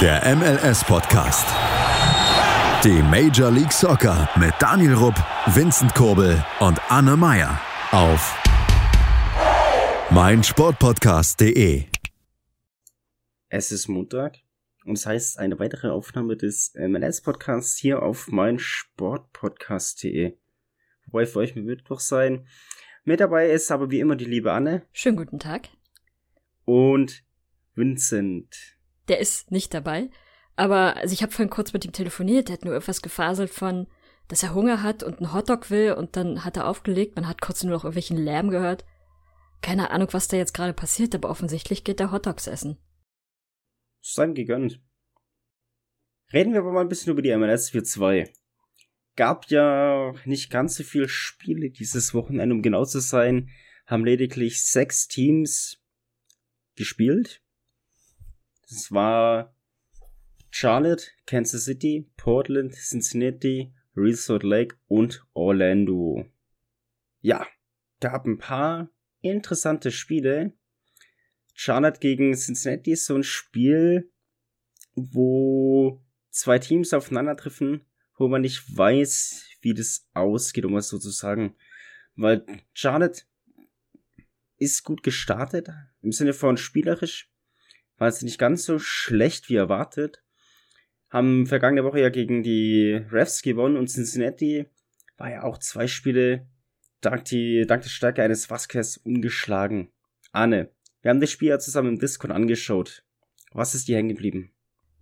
Der MLS-Podcast. Die Major League Soccer mit Daniel Rupp, Vincent Kurbel und Anne Meyer auf meinsportpodcast.de. Es ist Montag und es das heißt eine weitere Aufnahme des MLS-Podcasts hier auf meinsportpodcast.de. Wobei für euch wird doch sein. Mit dabei ist aber wie immer die liebe Anne. Schönen guten Tag. Und Vincent. Der ist nicht dabei. Aber also ich habe vorhin kurz mit ihm telefoniert, der hat nur etwas gefaselt von, dass er Hunger hat und einen Hotdog will und dann hat er aufgelegt, man hat kurz nur noch irgendwelchen Lärm gehört. Keine Ahnung, was da jetzt gerade passiert, aber offensichtlich geht er Hotdogs essen. Sein gegönnt. Reden wir aber mal ein bisschen über die MLS 4-2. Gab ja nicht ganz so viele Spiele dieses Wochenende, um genau zu sein, haben lediglich sechs Teams gespielt. Das war Charlotte, Kansas City, Portland, Cincinnati, Resort Lake und Orlando. Ja, gab ein paar interessante Spiele. Charlotte gegen Cincinnati ist so ein Spiel, wo zwei Teams aufeinandertreffen, wo man nicht weiß, wie das ausgeht, um es so zu sagen. Weil Charlotte ist gut gestartet, im Sinne von spielerisch, war es nicht ganz so schlecht wie erwartet. Haben vergangene Woche ja gegen die Refs gewonnen und Cincinnati war ja auch zwei Spiele dank, die, dank der Stärke eines Vasquez ungeschlagen. Anne, wir haben das Spiel ja zusammen im Discord angeschaut. Was ist dir hängen geblieben?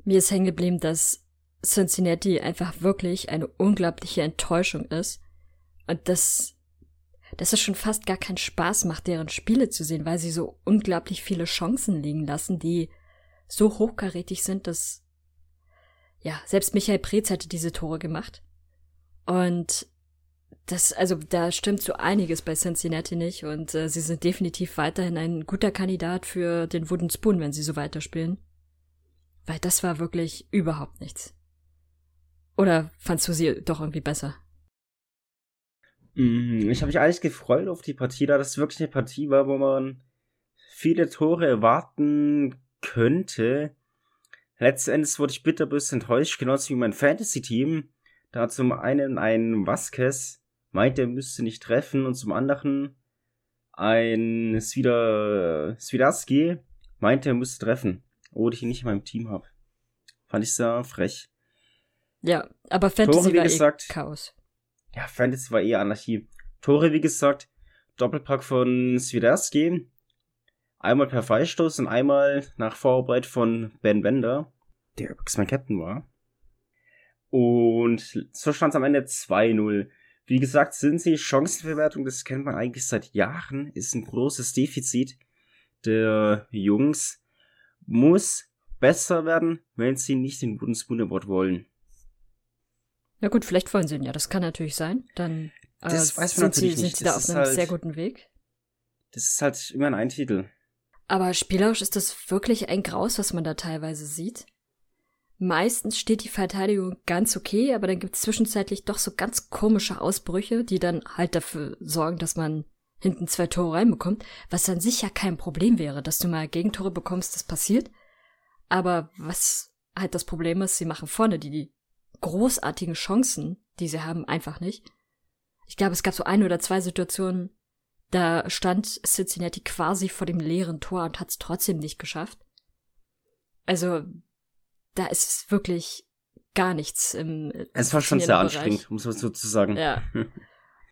Mir ist hängen geblieben, dass Cincinnati einfach wirklich eine unglaubliche Enttäuschung ist. Und dass, dass es schon fast gar keinen Spaß macht, deren Spiele zu sehen, weil sie so unglaublich viele Chancen liegen lassen, die so hochkarätig sind, dass, ja, selbst Michael Preetz hätte diese Tore gemacht. Und das, also da stimmt so einiges bei Cincinnati nicht und äh, sie sind definitiv weiterhin ein guter Kandidat für den Wooden Spoon, wenn sie so weiterspielen. Weil das war wirklich überhaupt nichts. Oder fandst du sie doch irgendwie besser? Mm, ich habe mich eigentlich gefreut auf die Partie, da das wirklich eine Partie war, wo man viele Tore erwarten könnte. Letzten Endes wurde ich bitterbös enttäuscht, genauso wie mein Fantasy-Team. Da zum einen ein Vasquez meint, er müsste nicht treffen und zum anderen ein Svida, Svidaski meinte, er müsste treffen, obwohl ich ihn nicht in meinem Team habe. Fand ich sehr frech. Ja, aber Fantasy Tore, wie war gesagt, eh Chaos. Ja, Fantasy war eher Anarchie. Tore, wie gesagt, Doppelpack von Swiderski. Einmal per Freistoß und einmal nach Vorarbeit von Ben Bender, der übrigens mein Captain war. Und so stand es am Ende 2-0. Wie gesagt, sind sie Chancenverwertung, das kennt man eigentlich seit Jahren, ist ein großes Defizit der Jungs. Muss besser werden, wenn sie nicht den guten Spoon Award wollen. Ja gut, vielleicht wollen sie ihn ja, das kann natürlich sein. Dann äh, Das weiß man sind, sie, natürlich sind nicht. sie da Das auf ist einem halt- sehr guten Weg. Das ist halt immer ein Titel. Aber spielerisch ist das wirklich ein Graus, was man da teilweise sieht. Meistens steht die Verteidigung ganz okay, aber dann gibt es zwischenzeitlich doch so ganz komische Ausbrüche, die dann halt dafür sorgen, dass man hinten zwei Tore reinbekommt, was dann sicher kein Problem wäre, dass du mal Gegentore bekommst, das passiert. Aber was halt das Problem ist, sie machen vorne die, die großartigen Chancen, die sie haben, einfach nicht. Ich glaube, es gab so ein oder zwei Situationen, da stand Cincinnati quasi vor dem leeren Tor und hat es trotzdem nicht geschafft. Also, da ist wirklich gar nichts im. Es war schon sehr Bereich. anstrengend, muss man so zu sagen. Ja.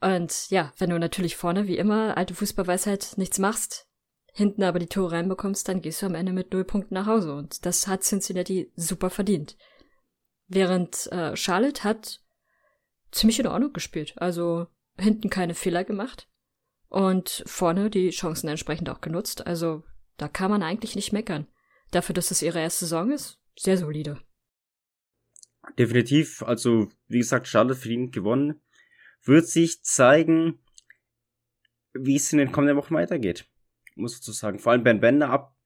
Und ja, wenn du natürlich vorne, wie immer, alte Fußballweisheit, nichts machst, hinten aber die Tore reinbekommst, dann gehst du am Ende mit null Punkten nach Hause. Und das hat Cincinnati super verdient. Während äh, Charlotte hat ziemlich in Ordnung gespielt. Also hinten keine Fehler gemacht. Und vorne die Chancen entsprechend auch genutzt. Also da kann man eigentlich nicht meckern. Dafür, dass es ihre erste Saison ist, sehr solide. Definitiv, also wie gesagt, Charlotte verdient gewonnen. Wird sich zeigen, wie es in den kommenden Wochen weitergeht. Muss ich so. Vor allem Ben Bender ab.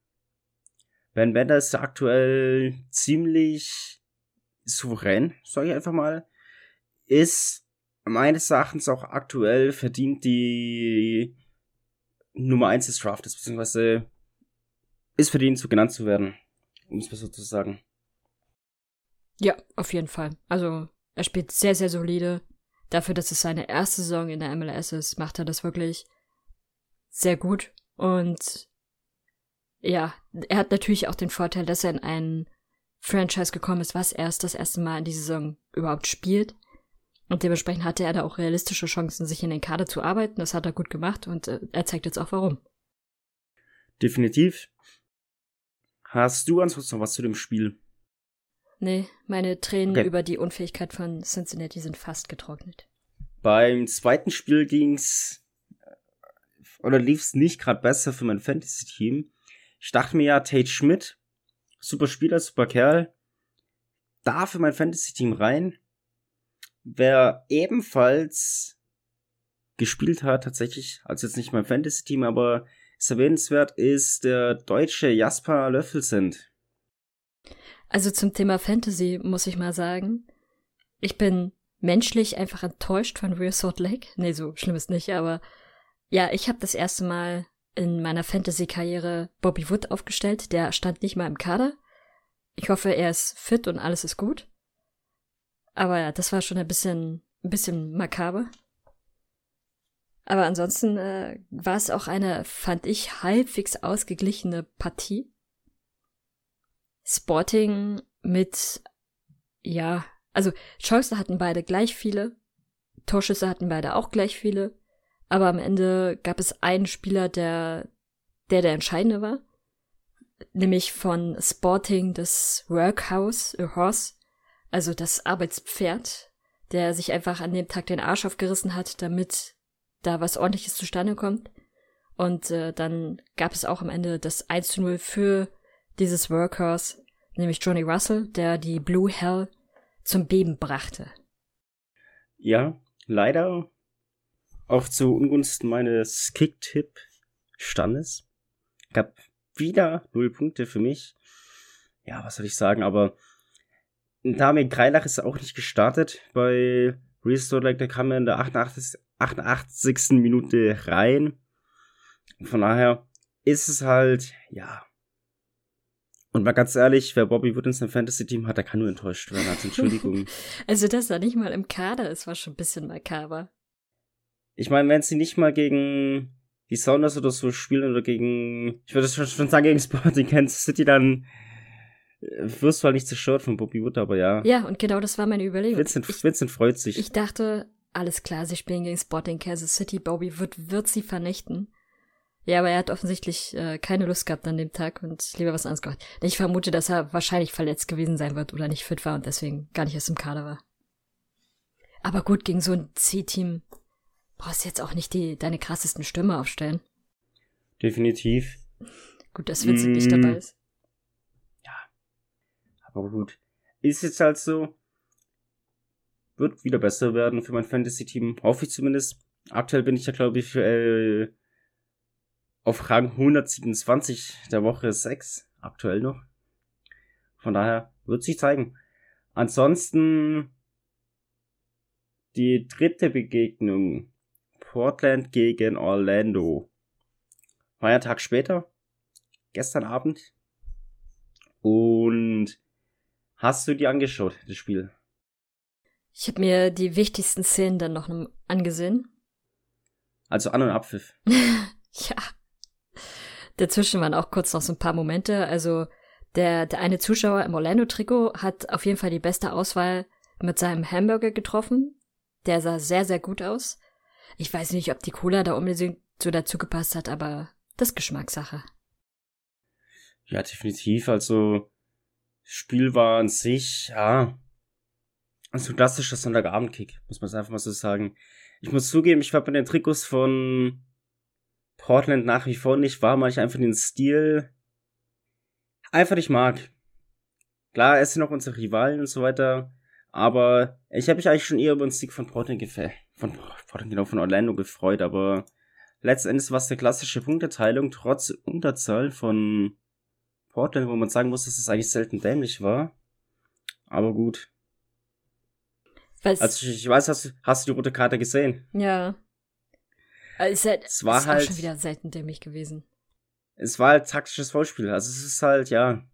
Ben Bender ist aktuell ziemlich souverän, sage ich einfach mal. Ist meines Erachtens auch aktuell verdient die Nummer 1 des Draftes, beziehungsweise ist verdient, so genannt zu werden. Um es mal so zu sagen. Ja, auf jeden Fall. Also, er spielt sehr, sehr solide. Dafür, dass es seine erste Saison in der MLS ist, macht er das wirklich sehr gut. Und ja, er hat natürlich auch den Vorteil, dass er in ein Franchise gekommen ist, was erst das erste Mal in dieser Saison überhaupt spielt. Und dementsprechend hatte er da auch realistische Chancen, sich in den Kader zu arbeiten. Das hat er gut gemacht und äh, er zeigt jetzt auch warum. Definitiv. Hast du ansonsten noch was zu dem Spiel? Nee, meine Tränen okay. über die Unfähigkeit von Cincinnati sind fast getrocknet. Beim zweiten Spiel ging's äh, oder lief's nicht gerade besser für mein Fantasy-Team. Ich dachte mir ja, Tate Schmidt, super Spieler, super Kerl, da für mein Fantasy-Team rein. Wer ebenfalls gespielt hat, tatsächlich, also jetzt nicht mein Fantasy-Team, aber ist erwähnenswert, ist der deutsche Jasper Löffelsend. Also zum Thema Fantasy muss ich mal sagen, ich bin menschlich einfach enttäuscht von Real Salt Lake. Nee, so schlimm ist nicht, aber ja, ich habe das erste Mal in meiner Fantasy-Karriere Bobby Wood aufgestellt. Der stand nicht mal im Kader. Ich hoffe, er ist fit und alles ist gut. Aber ja, das war schon ein bisschen, ein bisschen makaber. Aber ansonsten äh, war es auch eine, fand ich, halbwegs ausgeglichene Partie. Sporting mit, ja, also Chancen hatten beide gleich viele, Torschüsse hatten beide auch gleich viele, aber am Ende gab es einen Spieler, der der, der entscheidende war, nämlich von Sporting das Workhouse, a Horse, also das Arbeitspferd, der sich einfach an dem Tag den Arsch aufgerissen hat, damit da was ordentliches zustande kommt. Und äh, dann gab es auch am Ende das 1 zu 0 für dieses Workhorse, nämlich Johnny Russell, der die Blue Hell zum Beben brachte. Ja, leider auch zu Ungunsten meines Kick-Tipp-Standes. Gab wieder null Punkte für mich. Ja, was soll ich sagen, aber Damir Greilach ist auch nicht gestartet bei Restore Like, der kam ja in der 88, 88. Minute rein. Von daher ist es halt, ja. Und mal ganz ehrlich, wer Bobby Wood in seinem Fantasy-Team hat, der kann nur enttäuscht werden. Also Entschuldigung. also, dass er nicht mal im Kader ist, war schon ein bisschen makaber. Ich meine, wenn sie nicht mal gegen die Sounders oder so spielen oder gegen, ich würde schon sagen, gegen Sporting Kansas City, dann wirst du halt nicht zerstört von Bobby Wood, aber ja. Ja, und genau das war meine Überlegung. Vincent, ich, Vincent freut sich. Ich dachte, alles klar, sie spielen gegen Sporting Kansas City, Bobby Wood wird sie vernichten. Ja, aber er hat offensichtlich äh, keine Lust gehabt an dem Tag und lieber was anderes gemacht. Ich vermute, dass er wahrscheinlich verletzt gewesen sein wird oder nicht fit war und deswegen gar nicht erst im Kader war. Aber gut, gegen so ein C-Team brauchst du jetzt auch nicht die, deine krassesten Stürme aufstellen. Definitiv. Gut, dass Vincent mm. nicht dabei ist. Aber gut. Ist jetzt halt so. Wird wieder besser werden für mein Fantasy-Team. Hoffe ich zumindest. Aktuell bin ich ja, glaube ich, äh, auf Rang 127 der Woche 6. Aktuell noch. Von daher wird sich zeigen. Ansonsten die dritte Begegnung. Portland gegen Orlando. War ja ein Tag später. Gestern Abend. Und Hast du die angeschaut, das Spiel? Ich habe mir die wichtigsten Szenen dann noch angesehen. Also An- und Abpfiff. ja. Dazwischen waren auch kurz noch so ein paar Momente. Also der, der eine Zuschauer im Orlando-Trikot hat auf jeden Fall die beste Auswahl mit seinem Hamburger getroffen. Der sah sehr, sehr gut aus. Ich weiß nicht, ob die Cola da unbedingt so dazu gepasst hat, aber das Geschmackssache. Ja, definitiv. Also Spiel war an sich, ja, so klassischer Sonntagabendkick, muss man es einfach mal so sagen. Ich muss zugeben, ich war bei den Trikots von Portland nach wie vor nicht warm, weil ich einfach den Stil einfach nicht mag. Klar, es sind auch unsere Rivalen und so weiter, aber ich habe mich eigentlich schon eher über den Sieg von Portland gefällt, von genau, von Orlando gefreut, aber letztendlich war es eine klassische Punkteteilung, trotz Unterzahl von Portland, wo man sagen muss, dass es eigentlich selten dämlich war. Aber gut. Was? Also ich, weiß, hast du, hast du die rote Karte gesehen? Ja. Es, halt, es war halt schon wieder selten dämlich gewesen. Es war halt taktisches Vollspiel. Also es ist halt, ja.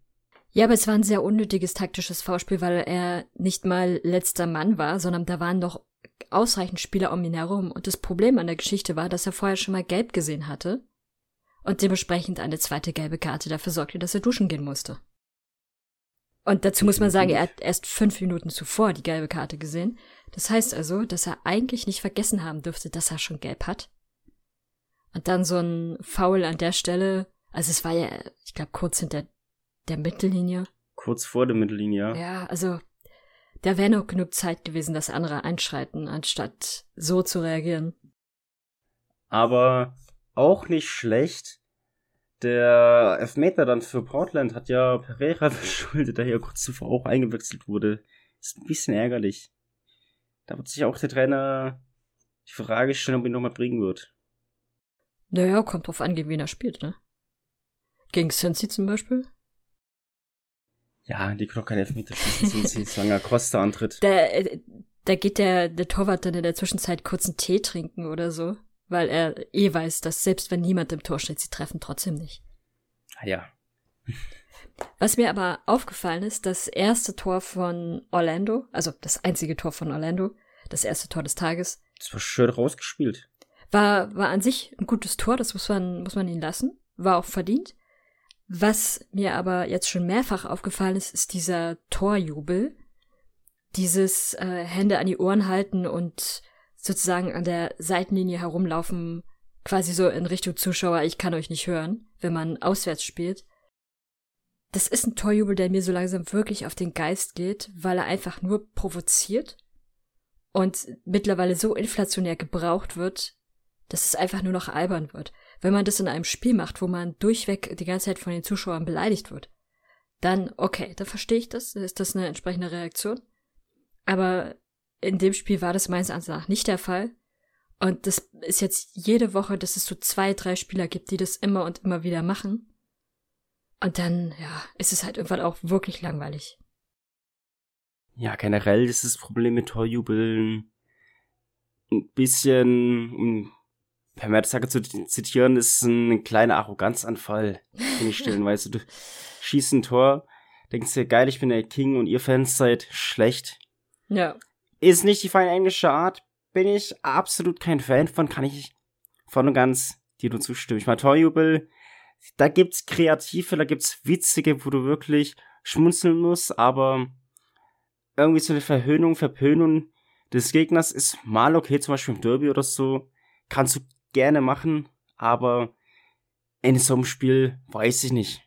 Ja, aber es war ein sehr unnötiges taktisches Vorspiel, weil er nicht mal letzter Mann war, sondern da waren doch ausreichend Spieler um ihn herum. Und das Problem an der Geschichte war, dass er vorher schon mal gelb gesehen hatte und dementsprechend eine zweite gelbe Karte dafür sorgte, dass er duschen gehen musste. Und dazu muss man sagen, er hat erst fünf Minuten zuvor die gelbe Karte gesehen. Das heißt also, dass er eigentlich nicht vergessen haben dürfte, dass er schon gelb hat. Und dann so ein Foul an der Stelle, also es war ja, ich glaube, kurz hinter der Mittellinie. Kurz vor der Mittellinie, ja. Ja, also da wäre noch genug Zeit gewesen, dass andere einschreiten, anstatt so zu reagieren. Aber auch nicht schlecht. Der Elfmeter dann für Portland hat ja Pereira verschuldet, der hier kurz zuvor auch eingewechselt wurde. Ist ein bisschen ärgerlich. Da wird sich auch der Trainer die Frage stellen, ob ihn nochmal bringen wird. Naja, kommt drauf an, gegen wen er spielt, ne? Gegen Cincy zum Beispiel? Ja, die können doch keine Elfmeter schießen, solange Costa antritt. Da, äh, da geht der, der Torwart dann in der Zwischenzeit kurz einen Tee trinken oder so weil er eh weiß, dass selbst wenn niemand im Tor steht, sie treffen trotzdem nicht. Ah ja. Was mir aber aufgefallen ist, das erste Tor von Orlando, also das einzige Tor von Orlando, das erste Tor des Tages. Das war schön rausgespielt. War, war an sich ein gutes Tor, das muss man, muss man ihn lassen. War auch verdient. Was mir aber jetzt schon mehrfach aufgefallen ist, ist dieser Torjubel. Dieses äh, Hände an die Ohren halten und sozusagen an der Seitenlinie herumlaufen, quasi so in Richtung Zuschauer, ich kann euch nicht hören, wenn man auswärts spielt. Das ist ein Torjubel, der mir so langsam wirklich auf den Geist geht, weil er einfach nur provoziert und mittlerweile so inflationär gebraucht wird, dass es einfach nur noch albern wird. Wenn man das in einem Spiel macht, wo man durchweg die ganze Zeit von den Zuschauern beleidigt wird, dann okay, da verstehe ich das, ist das eine entsprechende Reaktion. Aber in dem Spiel war das meines Erachtens nach nicht der Fall. Und das ist jetzt jede Woche, dass es so zwei, drei Spieler gibt, die das immer und immer wieder machen. Und dann, ja, ist es halt irgendwann auch wirklich langweilig. Ja, generell ist das Problem mit Torjubeln ein bisschen, um per Mertesacker zu zitieren, ist ein kleiner Arroganzanfall, den ich stellen, weißt du, schießt ein Tor, denkst dir, geil, ich bin der King und ihr Fans seid schlecht. Ja. Ist nicht die feine englische Art, bin ich absolut kein Fan von, kann ich voll und ganz dir nur zustimmen. Ich meine, Torjubel, da gibt's kreative, da gibt's witzige, wo du wirklich schmunzeln musst, aber irgendwie so eine Verhöhnung, Verpönung des Gegners ist mal okay, zum Beispiel im Derby oder so, kannst du gerne machen, aber in so einem Spiel weiß ich nicht.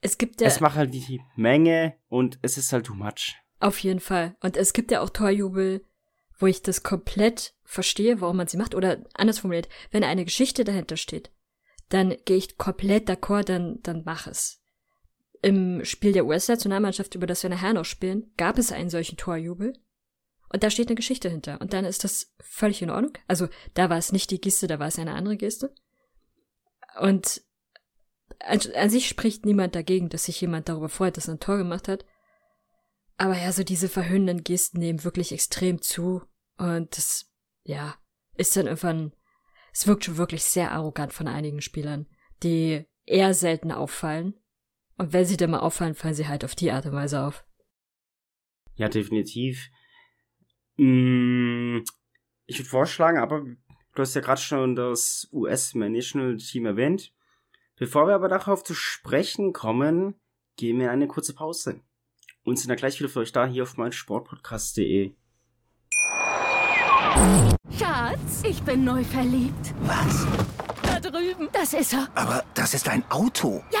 Es gibt ja. Es macht halt die Menge und es ist halt too much. Auf jeden Fall. Und es gibt ja auch Torjubel, wo ich das komplett verstehe, warum man sie macht. Oder anders formuliert, wenn eine Geschichte dahinter steht, dann gehe ich komplett d'accord, dann, dann mach es. Im Spiel der US-Nationalmannschaft, über das wir nachher noch spielen, gab es einen solchen Torjubel. Und da steht eine Geschichte hinter. Und dann ist das völlig in Ordnung. Also da war es nicht die Geste, da war es eine andere Geste. Und an, an sich spricht niemand dagegen, dass sich jemand darüber freut, dass er ein Tor gemacht hat. Aber ja, so diese verhöhnenden Gesten nehmen wirklich extrem zu. Und das, ja, ist dann irgendwann, es wirkt schon wirklich sehr arrogant von einigen Spielern, die eher selten auffallen. Und wenn sie dann mal auffallen, fallen sie halt auf die Art und Weise auf. Ja, definitiv. Mm, ich würde vorschlagen, aber du hast ja gerade schon das US National Team erwähnt. Bevor wir aber darauf zu sprechen kommen, gehen wir in eine kurze Pause und sind dann gleich wieder für euch da hier auf meinsportpodcast.de. Schatz, ich bin neu verliebt. Was? Da drüben. Das ist er. Aber das ist ein Auto. Ja,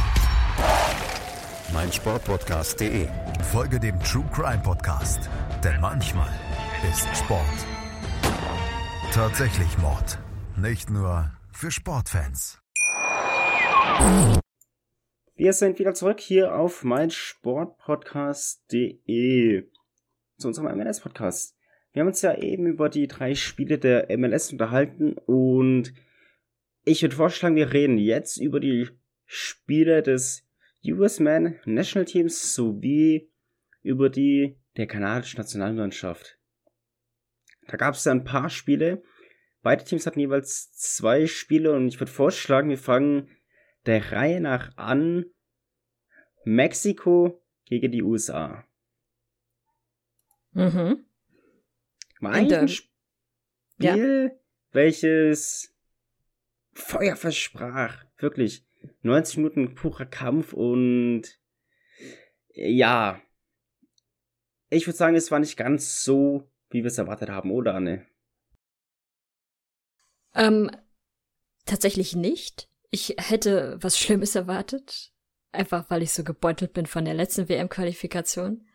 meinsportpodcast.de. Folge dem True Crime Podcast, denn manchmal ist Sport tatsächlich Mord. Nicht nur für Sportfans. Wir sind wieder zurück hier auf meinsportpodcast.de zu unserem MLS-Podcast. wir haben uns ja eben über die drei Spiele der MLS unterhalten und ich würde vorschlagen, wir reden jetzt über die Spiele des US Man National Teams sowie über die der kanadischen Nationalmannschaft. Da gab es ein paar Spiele. Beide Teams hatten jeweils zwei Spiele und ich würde vorschlagen, wir fangen der Reihe nach an. Mexiko gegen die USA. Mhm. Eigentlich ein Spiel, ja. welches Feuer versprach. Wirklich. 90 Minuten purer Kampf und ja. Ich würde sagen, es war nicht ganz so, wie wir es erwartet haben, oder Anne? Ähm, tatsächlich nicht. Ich hätte was Schlimmes erwartet. Einfach weil ich so gebeutelt bin von der letzten WM-Qualifikation.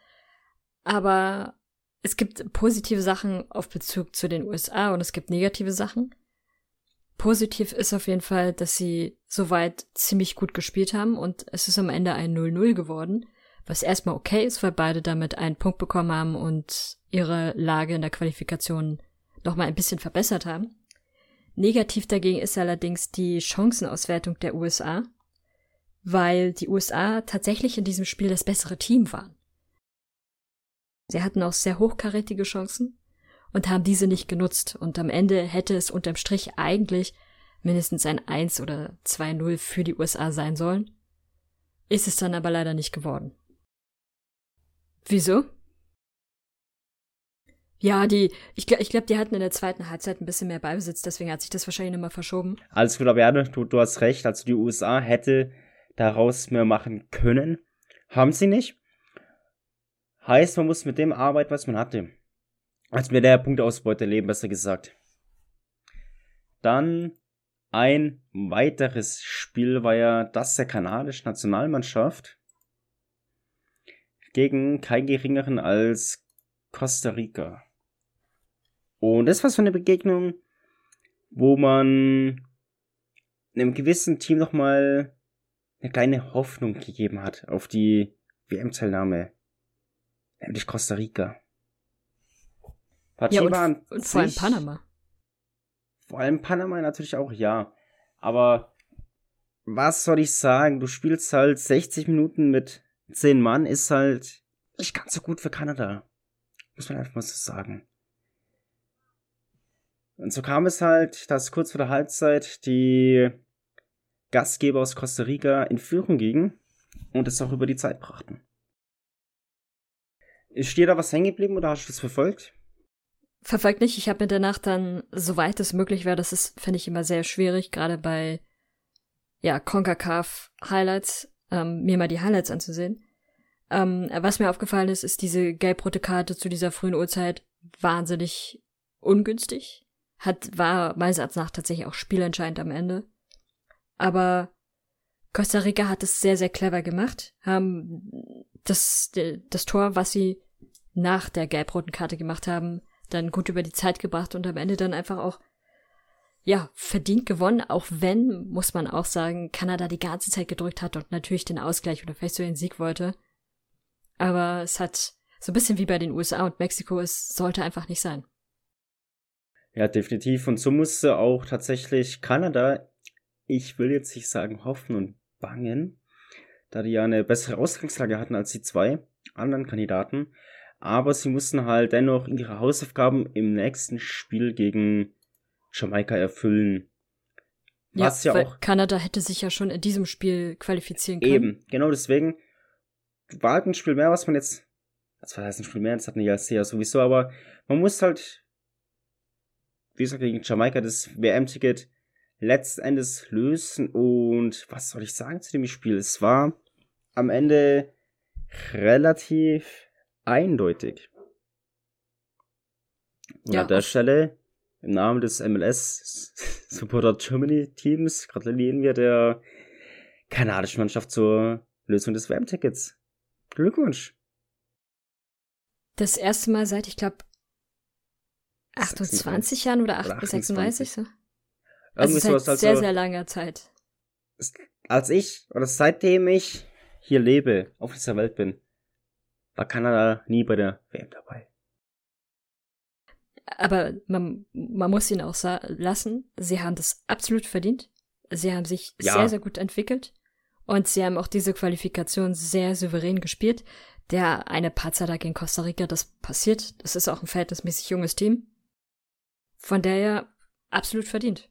Aber es gibt positive Sachen auf Bezug zu den USA und es gibt negative Sachen. Positiv ist auf jeden Fall, dass sie soweit ziemlich gut gespielt haben und es ist am Ende ein 0-0 geworden, was erstmal okay ist, weil beide damit einen Punkt bekommen haben und ihre Lage in der Qualifikation nochmal ein bisschen verbessert haben. Negativ dagegen ist allerdings die Chancenauswertung der USA, weil die USA tatsächlich in diesem Spiel das bessere Team waren. Sie hatten auch sehr hochkarätige Chancen und haben diese nicht genutzt. Und am Ende hätte es unterm Strich eigentlich mindestens ein 1 oder 2-0 für die USA sein sollen. Ist es dann aber leider nicht geworden. Wieso? Ja, die, ich, ich glaube, die hatten in der zweiten Halbzeit ein bisschen mehr Beibesitz, deswegen hat sich das wahrscheinlich nochmal verschoben. Alles gut, aber ja, du, du hast recht, also die USA hätte daraus mehr machen können. Haben sie nicht. Heißt, man muss mit dem arbeiten, was man hatte. Als mir der Punktausbeute leben, besser gesagt. Dann ein weiteres Spiel war ja das der kanadischen Nationalmannschaft gegen keinen geringeren als Costa Rica. Und das war so eine Begegnung, wo man einem gewissen Team nochmal eine kleine Hoffnung gegeben hat auf die WM-Teilnahme nämlich Costa Rica. Ja, und, und vor allem Panama. Vor allem Panama natürlich auch, ja. Aber was soll ich sagen? Du spielst halt 60 Minuten mit 10 Mann, ist halt nicht ganz so gut für Kanada. Muss man einfach mal so sagen. Und so kam es halt, dass kurz vor der Halbzeit die Gastgeber aus Costa Rica in Führung gingen und es auch über die Zeit brachten. Ist dir da was hängen geblieben oder hast du das verfolgt? Verfolgt nicht. Ich habe mir danach dann, soweit es möglich wäre, das ist, finde ich immer sehr schwierig, gerade bei ja, CONCACAF Highlights, ähm, mir mal die Highlights anzusehen. Ähm, was mir aufgefallen ist, ist diese gelb-rote Karte zu dieser frühen Uhrzeit wahnsinnig ungünstig. Hat, war meines Erachtens nach tatsächlich auch spielentscheidend am Ende. Aber Costa Rica hat es sehr, sehr clever gemacht, haben das, das Tor, was sie nach der gelb-roten Karte gemacht haben, dann gut über die Zeit gebracht und am Ende dann einfach auch, ja, verdient gewonnen, auch wenn, muss man auch sagen, Kanada die ganze Zeit gedrückt hat und natürlich den Ausgleich oder vielleicht so den Sieg wollte. Aber es hat so ein bisschen wie bei den USA und Mexiko, es sollte einfach nicht sein. Ja, definitiv. Und so musste auch tatsächlich Kanada, ich will jetzt nicht sagen hoffen und bangen, da die ja eine bessere Ausgangslage hatten als die zwei anderen Kandidaten aber sie mussten halt dennoch ihre Hausaufgaben im nächsten Spiel gegen Jamaika erfüllen. Was ja, ja auch. Kanada hätte sich ja schon in diesem Spiel qualifizieren können. Eben, genau deswegen war halt ein Spiel mehr, was man jetzt. Das war heißt ein Spiel mehr, das hatten die ja sehr sowieso, aber man muss halt, wie gesagt, gegen Jamaika das WM-Ticket letzten Endes lösen und was soll ich sagen zu dem Spiel? Es war am Ende relativ eindeutig. Und ja, an der Stelle, im Namen des MLS Supporter Germany Teams, gratulieren wir der kanadischen Mannschaft zur Lösung des WM-Tickets. Glückwunsch. Das erste Mal seit, ich glaube, 28 Jahren oder, 8, oder 36 so. Also seit also, sehr, sehr langer Zeit. Als ich, oder seitdem ich hier lebe, auf dieser Welt bin, war Kanada nie bei der WM dabei. Aber man, man muss ihn auch lassen, sie haben das absolut verdient. Sie haben sich ja. sehr, sehr gut entwickelt. Und sie haben auch diese Qualifikation sehr souverän gespielt. Der eine Patzer da gegen Costa Rica, das passiert. Das ist auch ein verhältnismäßig junges Team. Von daher absolut verdient.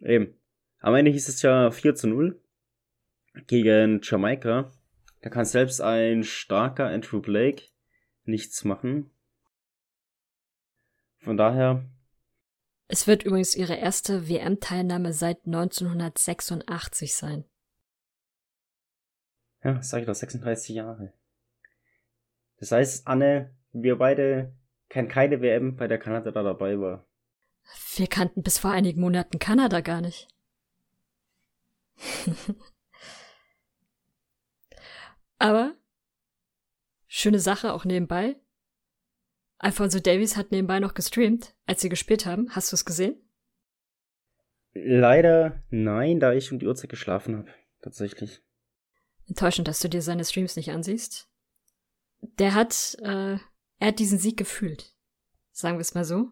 Eben. Am Ende hieß es ja 4 zu 0 gegen Jamaika. Da kann selbst ein starker Andrew Blake nichts machen. Von daher. Es wird übrigens ihre erste WM-Teilnahme seit 1986 sein. Ja, sag ich doch, 36 Jahre. Das heißt, Anne, wir beide kennen keine WM, bei der Kanada da dabei war. Wir kannten bis vor einigen Monaten Kanada gar nicht. Aber schöne Sache auch nebenbei. Alfonso Davies hat nebenbei noch gestreamt, als sie gespielt haben. Hast du es gesehen? Leider nein, da ich um die Uhrzeit geschlafen habe. Tatsächlich. Enttäuschend, dass du dir seine Streams nicht ansiehst. Der hat, äh, er hat diesen Sieg gefühlt. Sagen wir es mal so.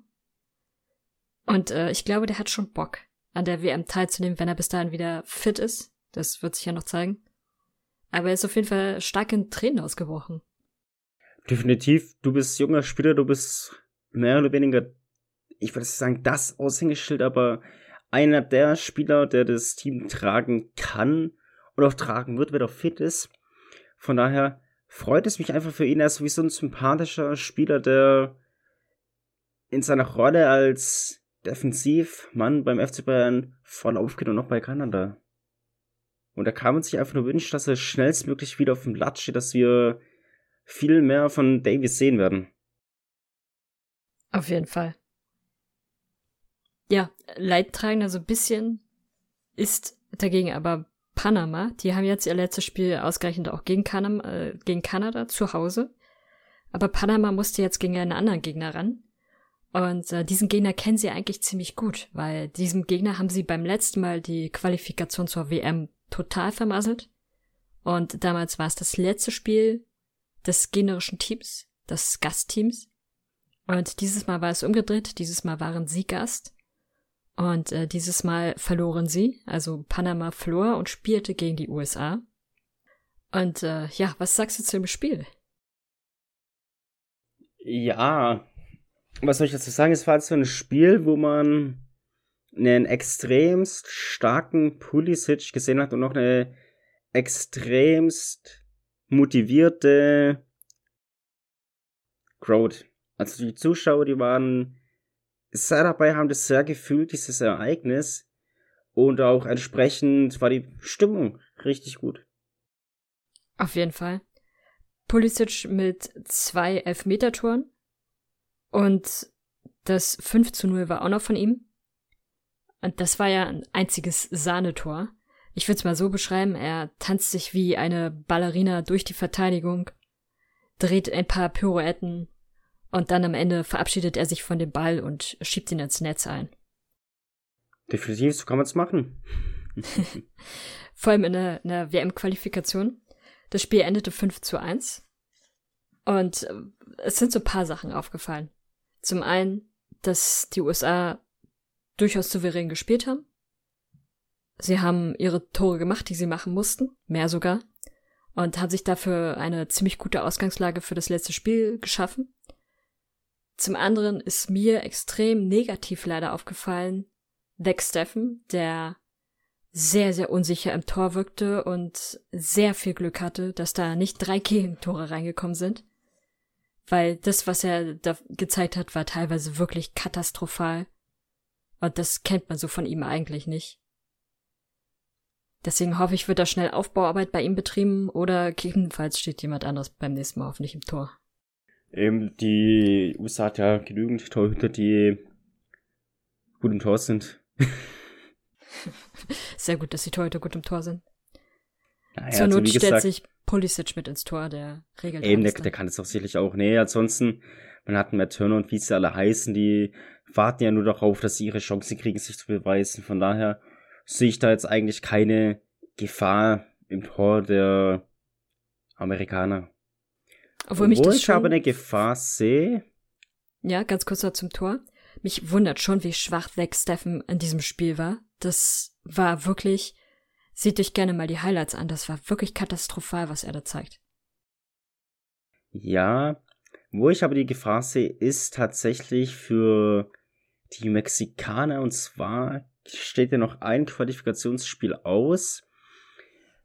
Und äh, ich glaube, der hat schon Bock, an der WM teilzunehmen, wenn er bis dahin wieder fit ist. Das wird sich ja noch zeigen. Aber er ist auf jeden Fall stark in Tränen ausgebrochen. Definitiv, du bist junger Spieler, du bist mehr oder weniger, ich würde sagen, das Aushängeschild, aber einer der Spieler, der das Team tragen kann und auch tragen wird, wenn er fit ist. Von daher freut es mich einfach für ihn. Er ist sowieso ein sympathischer Spieler, der in seiner Rolle als Defensivmann beim FC Bayern voll aufgeht und noch bei Kanada. Und da kann man sich einfach nur wünschen, dass er schnellstmöglich wieder auf dem Blatt steht, dass wir viel mehr von Davies sehen werden. Auf jeden Fall. Ja, leidtragender so ein bisschen ist dagegen aber Panama. Die haben jetzt ihr letztes Spiel ausgerechnet auch gegen, Kanam, äh, gegen Kanada zu Hause. Aber Panama musste jetzt gegen einen anderen Gegner ran. Und äh, diesen Gegner kennen sie eigentlich ziemlich gut, weil diesem Gegner haben sie beim letzten Mal die Qualifikation zur WM total vermasselt. Und damals war es das letzte Spiel des gegnerischen Teams, des Gastteams. Und dieses Mal war es umgedreht, dieses Mal waren sie Gast. Und äh, dieses Mal verloren sie, also Panama verlor und spielte gegen die USA. Und äh, ja, was sagst du zu dem Spiel? Ja, was soll ich dazu sagen? Es war halt so ein Spiel, wo man einen extremst starken Pulisic gesehen hat und noch eine extremst motivierte Crowd. Also die Zuschauer, die waren sehr dabei, haben das sehr gefühlt, dieses Ereignis. Und auch entsprechend war die Stimmung richtig gut. Auf jeden Fall. Pulisic mit zwei Elfmetertoren. Und das 5 zu 0 war auch noch von ihm. Und das war ja ein einziges Sahnetor. Ich würde es mal so beschreiben, er tanzt sich wie eine Ballerina durch die Verteidigung, dreht ein paar Pirouetten und dann am Ende verabschiedet er sich von dem Ball und schiebt ihn ins Netz ein. Definitiv, so kann man es machen. Vor allem in der, in der WM-Qualifikation. Das Spiel endete 5 zu 1. Und äh, es sind so ein paar Sachen aufgefallen. Zum einen, dass die USA durchaus souverän gespielt haben. Sie haben ihre Tore gemacht, die sie machen mussten, mehr sogar, und haben sich dafür eine ziemlich gute Ausgangslage für das letzte Spiel geschaffen. Zum anderen ist mir extrem negativ leider aufgefallen Dex Steffen, der sehr, sehr unsicher im Tor wirkte und sehr viel Glück hatte, dass da nicht drei Gegentore reingekommen sind. Weil das, was er da gezeigt hat, war teilweise wirklich katastrophal. Und das kennt man so von ihm eigentlich nicht. Deswegen hoffe ich, wird da schnell Aufbauarbeit bei ihm betrieben oder gegebenenfalls steht jemand anderes beim nächsten Mal hoffentlich im Tor. Eben, die USA hat ja genügend Torhüter, die gut im Tor sind. Sehr gut, dass die Torhüter gut im Tor sind. Naja, Zur also Not stellt gesagt, sich Pulisic mit ins Tor, der regelt Eben, der, der kann es auch sicherlich auch. Nee, ansonsten, man hat mehr Turner und wie sie alle heißen, die warten ja nur darauf, dass sie ihre Chance kriegen, sich zu beweisen. Von daher sehe ich da jetzt eigentlich keine Gefahr im Tor der Amerikaner. Obwohl, mich das ich aber eine Gefahr sehe, Ja, ganz kurz noch zum Tor. Mich wundert schon, wie schwach Zach Steffen in diesem Spiel war. Das war wirklich, seht euch gerne mal die Highlights an, das war wirklich katastrophal, was er da zeigt. Ja, wo ich aber die Gefahr sehe, ist tatsächlich für die Mexikaner und zwar steht ja noch ein Qualifikationsspiel aus.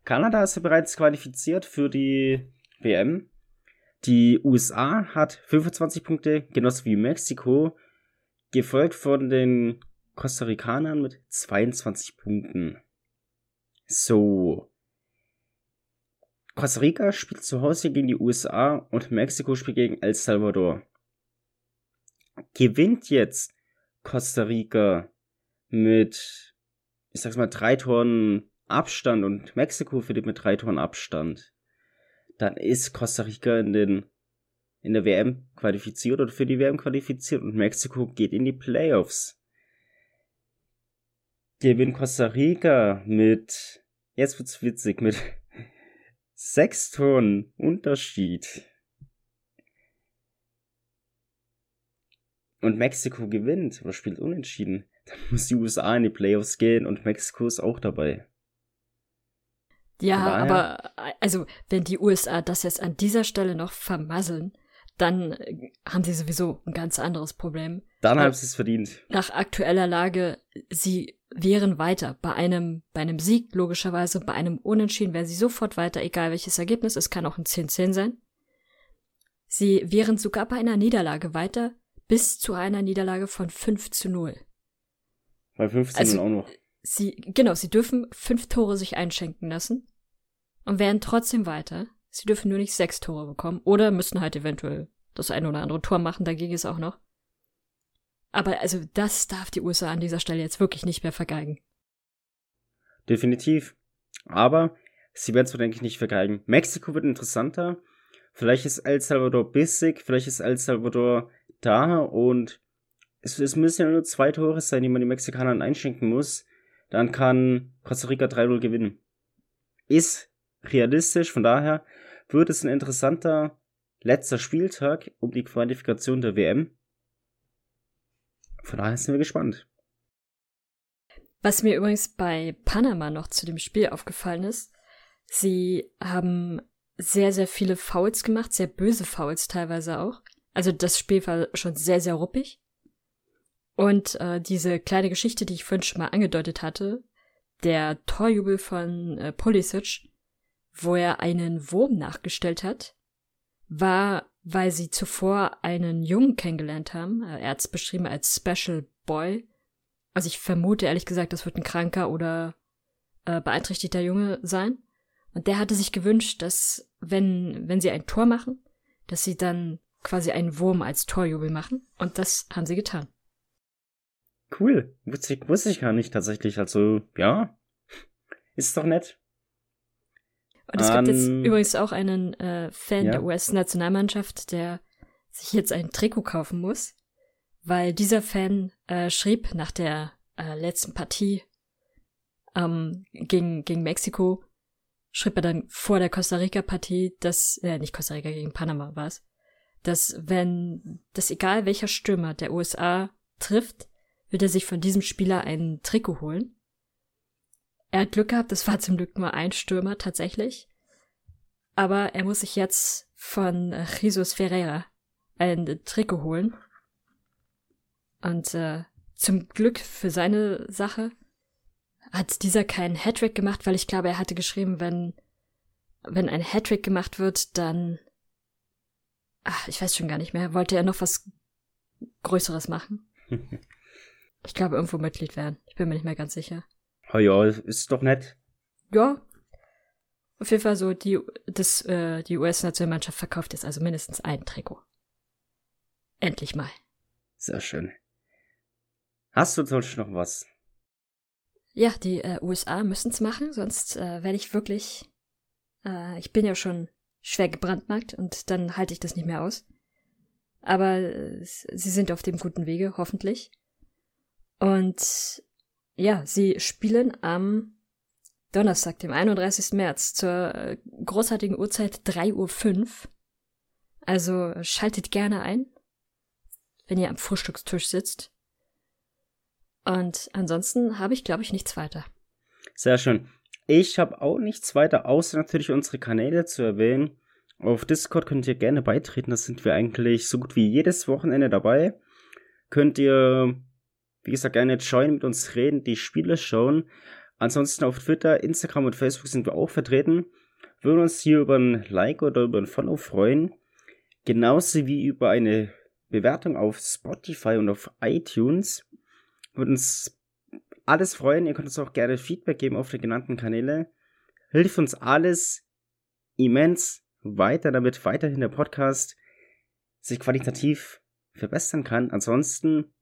Kanada ist ja bereits qualifiziert für die WM. Die USA hat 25 Punkte, genauso wie Mexiko, gefolgt von den Costa Ricanern mit 22 Punkten. So. Costa Rica spielt zu Hause gegen die USA und Mexiko spielt gegen El Salvador. Gewinnt jetzt Costa Rica mit, ich sag's mal, drei Toren Abstand und Mexiko verliert mit drei Toren Abstand, dann ist Costa Rica in den in der WM qualifiziert oder für die WM qualifiziert und Mexiko geht in die Playoffs. Gewinnt Costa Rica mit, jetzt wird's witzig, mit sechs Toren Unterschied. Und Mexiko gewinnt oder spielt unentschieden. Dann muss die USA in die Playoffs gehen und Mexiko ist auch dabei. Ja, aber also wenn die USA das jetzt an dieser Stelle noch vermasseln, dann äh, haben sie sowieso ein ganz anderes Problem. Dann haben sie es verdient. Nach aktueller Lage, sie wären weiter. Bei einem, bei einem Sieg, logischerweise, bei einem Unentschieden wären sie sofort weiter, egal welches Ergebnis. Es kann auch ein 10-10 sein. Sie wären sogar bei einer Niederlage weiter, bis zu einer Niederlage von 5 zu 0. Bei 15 also, auch noch. Sie, genau, sie dürfen fünf Tore sich einschenken lassen und wären trotzdem weiter. Sie dürfen nur nicht sechs Tore bekommen oder müssen halt eventuell das eine oder andere Tor machen, dagegen ist auch noch. Aber also das darf die USA an dieser Stelle jetzt wirklich nicht mehr vergeigen. Definitiv. Aber sie werden es wohl, denke ich, nicht vergeigen. Mexiko wird interessanter. Vielleicht ist El Salvador bissig, vielleicht ist El Salvador da und es, es müssen ja nur zwei Tore sein, die man den Mexikanern einschenken muss. Dann kann Costa Rica 3-0 gewinnen. Ist realistisch, von daher wird es ein interessanter letzter Spieltag um die Qualifikation der WM. Von daher sind wir gespannt. Was mir übrigens bei Panama noch zu dem Spiel aufgefallen ist, sie haben sehr, sehr viele Fouls gemacht, sehr böse Fouls teilweise auch. Also das Spiel war schon sehr, sehr ruppig. Und äh, diese kleine Geschichte, die ich vorhin schon mal angedeutet hatte, der Torjubel von äh, Pulisic, wo er einen Wurm nachgestellt hat, war, weil sie zuvor einen Jungen kennengelernt haben. Äh, er hat es beschrieben als Special Boy. Also ich vermute ehrlich gesagt, das wird ein kranker oder äh, beeinträchtigter Junge sein. Und der hatte sich gewünscht, dass wenn, wenn sie ein Tor machen, dass sie dann quasi einen Wurm als Torjubel machen. Und das haben sie getan. Cool. Ich, wusste ich gar nicht tatsächlich. Also, ja. Ist doch nett. Und es um, gibt jetzt übrigens auch einen äh, Fan ja. der US-Nationalmannschaft, der sich jetzt ein Trikot kaufen muss, weil dieser Fan äh, schrieb nach der äh, letzten Partie ähm, gegen, gegen Mexiko, schrieb er dann vor der Costa Rica-Partie, dass, äh, nicht Costa Rica gegen Panama war es, dass wenn, dass egal welcher Stürmer der USA trifft, wird er sich von diesem Spieler ein Trikot holen. Er hat Glück gehabt, es war zum Glück nur ein Stürmer tatsächlich. Aber er muss sich jetzt von Jesus Ferreira ein Trikot holen. Und äh, zum Glück für seine Sache hat dieser keinen Hattrick gemacht, weil ich glaube, er hatte geschrieben, wenn wenn ein Hattrick gemacht wird, dann ach, ich weiß schon gar nicht mehr, wollte er noch was Größeres machen. Ich glaube, irgendwo Mitglied werden. Ich bin mir nicht mehr ganz sicher. Oh ja, ist doch nett. Ja. Auf jeden Fall so, die, das, äh, die US-Nationalmannschaft verkauft jetzt also mindestens ein Trikot. Endlich mal. Sehr schön. Hast du sonst noch was? Ja, die äh, USA müssen es machen, sonst äh, werde ich wirklich. Äh, ich bin ja schon schwer gebrandmarkt und dann halte ich das nicht mehr aus. Aber äh, sie sind auf dem guten Wege, hoffentlich. Und ja, sie spielen am Donnerstag, dem 31. März, zur äh, großartigen Uhrzeit 3.05 Uhr. Also schaltet gerne ein. wenn ihr am Frühstückstisch sitzt. Und ansonsten habe ich, glaube ich, nichts weiter. Sehr schön. Ich habe auch nichts weiter, außer natürlich unsere Kanäle zu erwähnen. Auf Discord könnt ihr gerne beitreten, da sind wir eigentlich so gut wie jedes Wochenende dabei. Könnt ihr, wie gesagt, gerne joinen, mit uns reden, die Spiele schauen. Ansonsten auf Twitter, Instagram und Facebook sind wir auch vertreten. Würden uns hier über ein Like oder über ein Follow freuen. Genauso wie über eine Bewertung auf Spotify und auf iTunes. Würde uns alles freuen. Ihr könnt uns auch gerne Feedback geben auf die genannten Kanäle. Hilft uns alles immens weiter, damit weiterhin der Podcast sich qualitativ verbessern kann. Ansonsten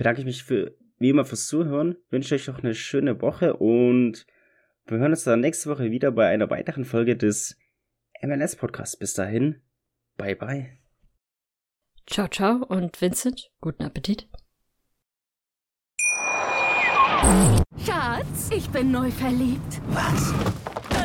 bedanke ich mich für wie immer fürs Zuhören, wünsche euch noch eine schöne Woche und wir hören uns dann nächste Woche wieder bei einer weiteren Folge des MLS Podcasts. Bis dahin, bye bye. Ciao, ciao und Vincent, guten Appetit. Schatz, ich bin neu verliebt. Was?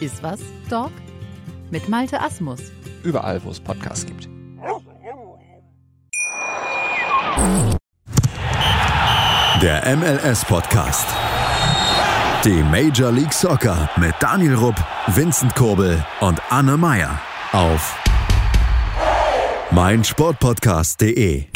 Iswas Dog mit Malte Asmus. Überall, wo es Podcasts gibt. Der MLS Podcast. Die Major League Soccer mit Daniel Rupp, Vincent Kurbel und Anne Meyer auf meinsportpodcast.de.